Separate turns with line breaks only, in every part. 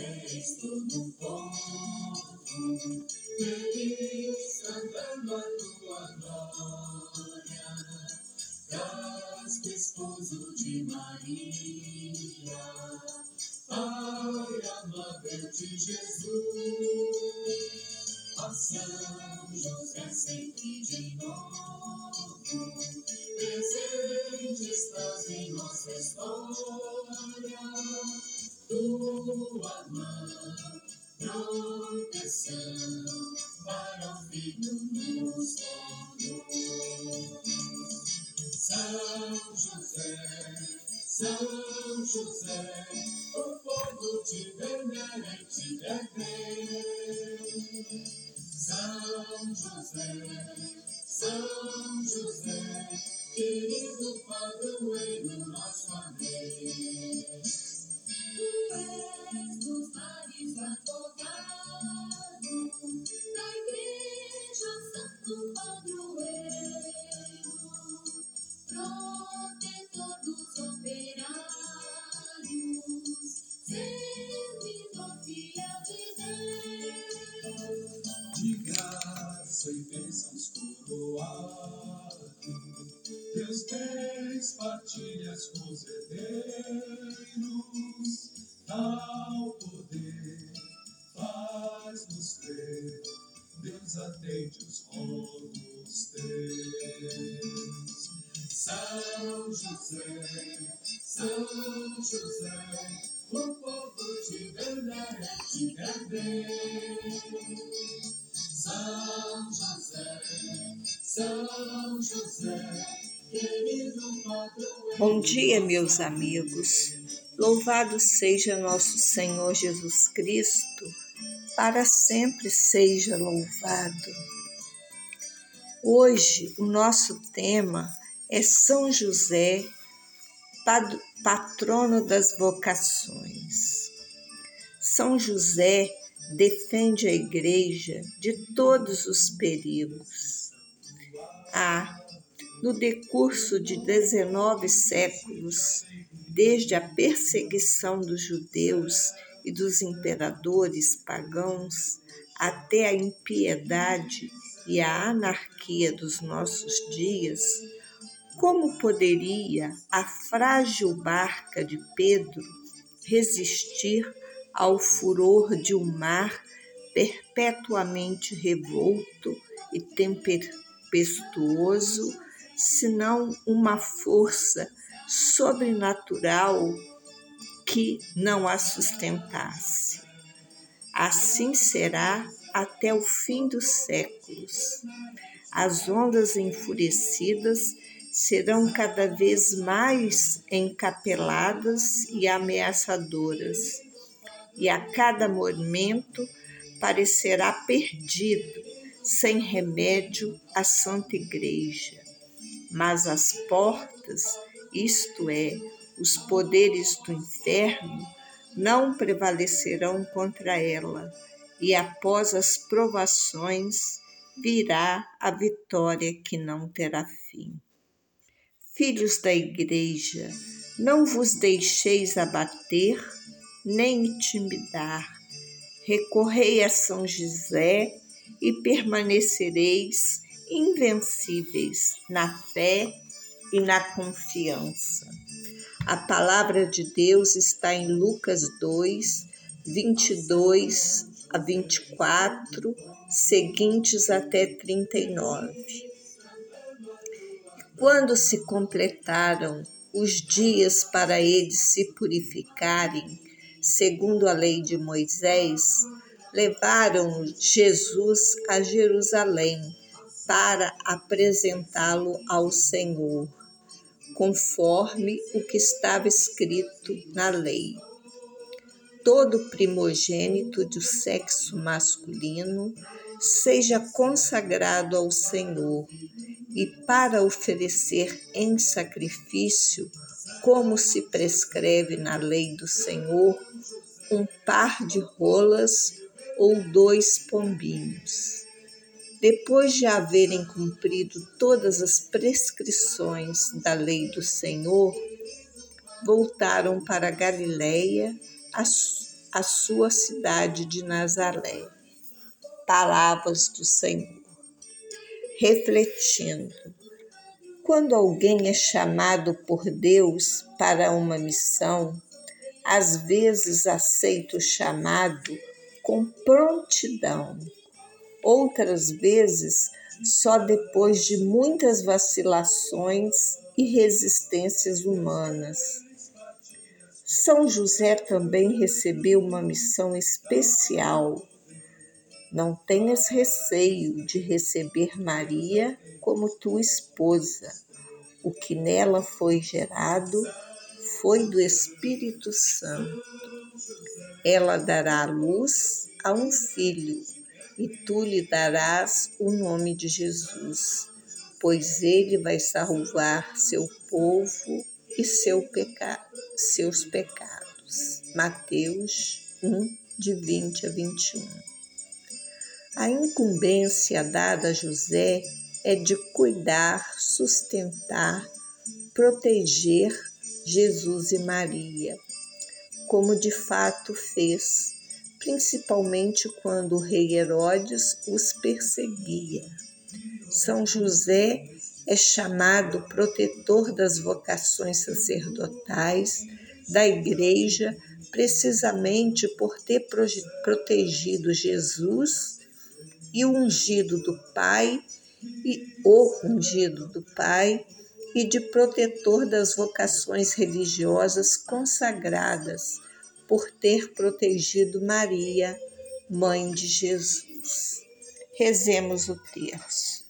Estou no povo, feliz cantando a tua glória. Casco esposo de Maria, Pai amável de Jesus. Ó São José, sempre de novo, presente estás em nossa história. Tua mão, proteção para o filho nos tornou. São José, São José, o povo te venera e te rever. São José, São José, querido padroeiro, nosso amém. Bênçãos coroado. Teus bens partilhas São José, o povo te venera, te quer são José, São José, querido padroeiro.
Bom dia, meus amigos. Louvado seja nosso Senhor Jesus Cristo, para sempre seja louvado. Hoje o nosso tema é São José, patrono das vocações. São José defende a Igreja de todos os perigos. Há, no decurso de 19 séculos, desde a perseguição dos judeus e dos imperadores pagãos até a impiedade e a anarquia dos nossos dias, como poderia a frágil barca de Pedro resistir ao furor de um mar perpetuamente revolto e tempestuoso, senão uma força sobrenatural que não a sustentasse. Assim será até o fim dos séculos. As ondas enfurecidas serão cada vez mais encapeladas e ameaçadoras e a cada momento parecerá perdido, sem remédio, a Santa Igreja. Mas as portas, isto é, os poderes do inferno, não prevalecerão contra ela, e após as provações virá a vitória que não terá fim. Filhos da Igreja, não vos deixeis abater nem intimidar. Recorrei a São José e permanecereis invencíveis na fé e na confiança. A palavra de Deus está em Lucas 2, 22 a 24, seguintes até 39. Quando se completaram os dias para eles se purificarem, segundo a lei de Moisés, levaram Jesus a Jerusalém para apresentá-lo ao Senhor, conforme o que estava escrito na lei. Todo primogênito do sexo masculino seja consagrado ao Senhor e para oferecer em sacrifício como se prescreve na lei do Senhor, um par de rolas ou dois pombinhos. Depois de haverem cumprido todas as prescrições da lei do Senhor, voltaram para Galiléia, a, sua cidade de Nazaré. Palavras do Senhor. Refletindo. Quando alguém é chamado por Deus para uma missão, às vezes aceita o chamado com prontidão, outras vezes só depois de muitas vacilações e resistências humanas. São José também recebeu uma missão especial. Não tenhas receio de receber Maria como tua esposa. O que nela foi gerado foi do Espírito Santo. Ela dará luz a um filho, e tu lhe darás o nome de Jesus, pois ele vai salvar seu povo e seu peca... seus pecados. Mateus 1, de 20 a 21. A incumbência dada a José é de cuidar, sustentar, proteger Jesus e Maria, como de fato fez, principalmente quando o rei Herodes os perseguia. São José é chamado protetor das vocações sacerdotais da Igreja, precisamente por ter protegido Jesus e o ungido do Pai e o ungido do Pai e de protetor das vocações religiosas consagradas por ter protegido Maria, mãe de Jesus. Rezemos o terço.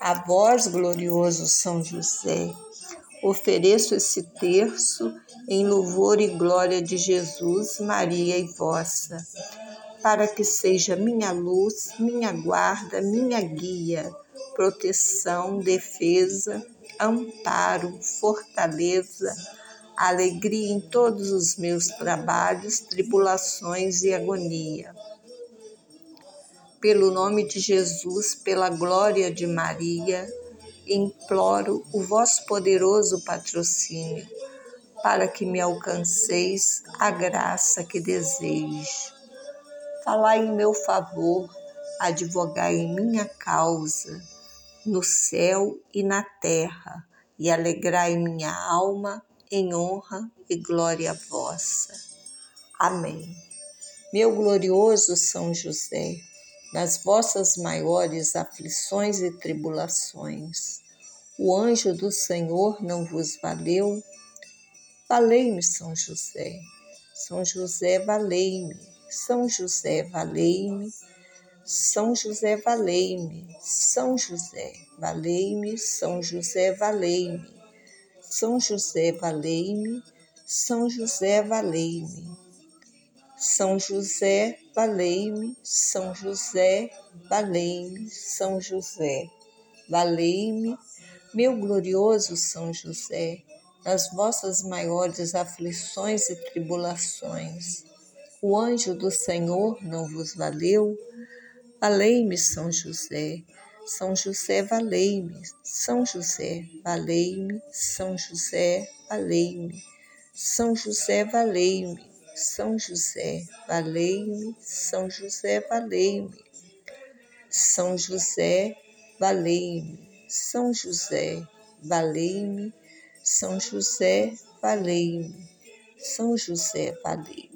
A vós, glorioso São José, ofereço esse terço em louvor e glória de Jesus, Maria e vossa, para que seja minha luz, minha guarda, minha guia, proteção, defesa, amparo, fortaleza, alegria em todos os meus trabalhos, tribulações e agonia pelo nome de Jesus, pela glória de Maria, imploro o vosso poderoso patrocínio, para que me alcanceis a graça que desejo. Falai em meu favor, advogai em minha causa, no céu e na terra, e alegrai minha alma em honra e glória vossa. Amém. Meu glorioso São José, nas vossas maiores aflições e tribulações. O anjo do Senhor não vos valeu? Valei-me, São José. São José, valei-me. São José, valei-me. São José, valei-me. São José, valei-me. São José, valei-me. São José, valei-me. São José, valei-me. São José, valei-me, São José, valei-me, São José, valei-me, meu glorioso São José, nas vossas maiores aflições e tribulações. O anjo do Senhor não vos valeu? Valei-me, São José. São José, valei-me. São José, valei-me. São José, valei-me. São José, valei-me. São José, valei-me, São José, valei-me. São José, valei-me, São José, valei-me, São José, valei-me, São José, valei-me.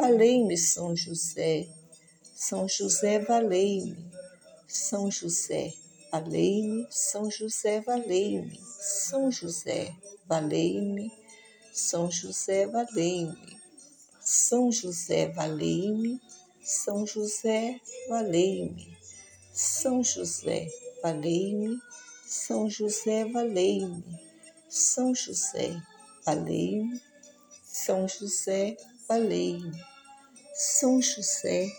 Valei-me, São José. São José, valei-me. São José, valei-me. São José, valei-me. São José, valei-me. São José, valei-me. São José, valei-me. São José, valei-me. São José, valei-me. São José, valei-me. São José, valei-me. São José, valei-me. São José,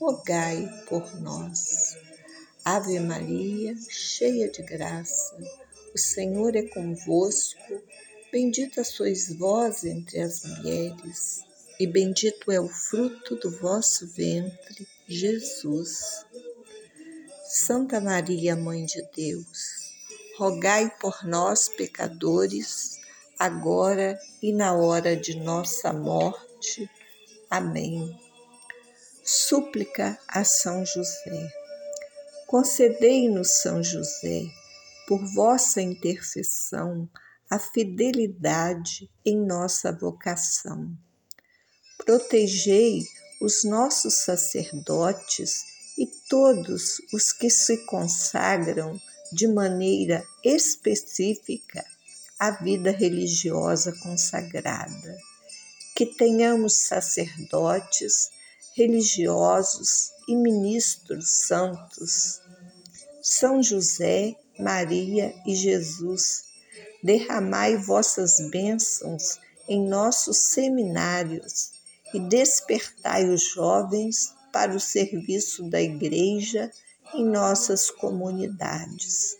rogai por nós. Ave Maria, cheia de graça, o Senhor é convosco. Bendita sois vós entre as mulheres, e bendito é o fruto do vosso ventre, Jesus. Santa Maria, Mãe de Deus, rogai por nós, pecadores, agora e na hora de nossa morte. Amém. Súplica a São José. Concedei-nos, São José, por vossa intercessão, a fidelidade em nossa vocação. Protegei os nossos sacerdotes e todos os que se consagram de maneira específica à vida religiosa consagrada. Que tenhamos sacerdotes, religiosos e ministros santos. São José, Maria e Jesus, derramai vossas bênçãos em nossos seminários e despertai os jovens para o serviço da Igreja em nossas comunidades.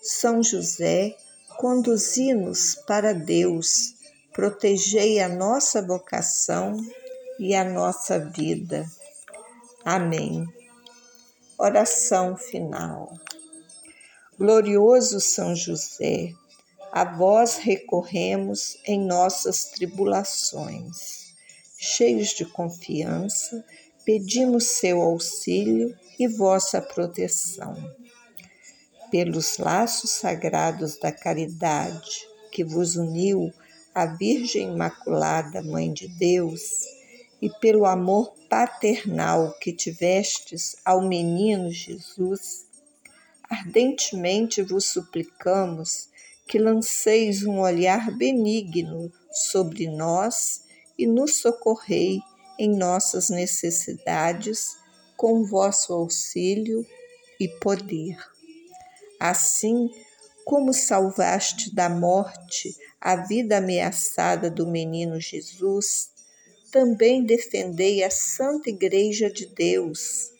São José, conduzi-nos para Deus, protegei a nossa vocação e a nossa vida. Amém. Oração final. Glorioso São José, a vós recorremos em nossas tribulações. Cheios de confiança, pedimos seu auxílio e vossa proteção. Pelos laços sagrados da caridade que vos uniu à Virgem Imaculada, Mãe de Deus, e pelo amor paternal que tivestes ao menino Jesus, ardentemente vos suplicamos que lanceis um olhar benigno sobre nós e nos socorrei em nossas necessidades com vosso auxílio e poder. Assim como salvaste da morte a vida ameaçada do menino Jesus, também defendei a Santa Igreja de Deus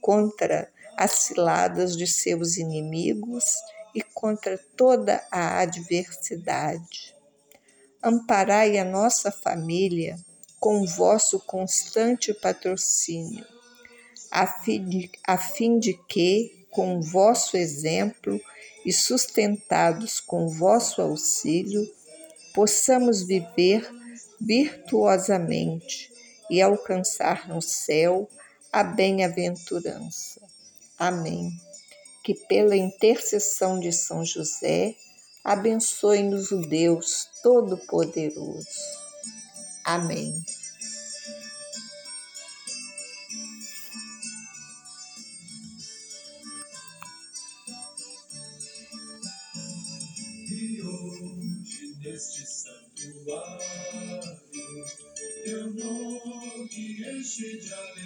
contra as ciladas de seus inimigos e contra toda a adversidade. Amparai a nossa família com vosso constante patrocínio, a fim de, a fim de que, com vosso exemplo e sustentados com vosso auxílio, possamos viver virtuosamente e alcançar no céu a bem-aventurança. Amém. Que pela intercessão de São José, abençoe-nos o Deus Todo-Poderoso. Amém.
Santuário, teu nome enche de alegria.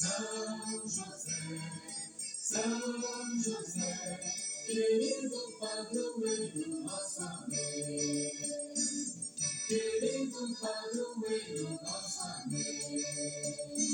São José, São José, querido padroeiro, nosso amém. Querido padroeiro, nosso amém.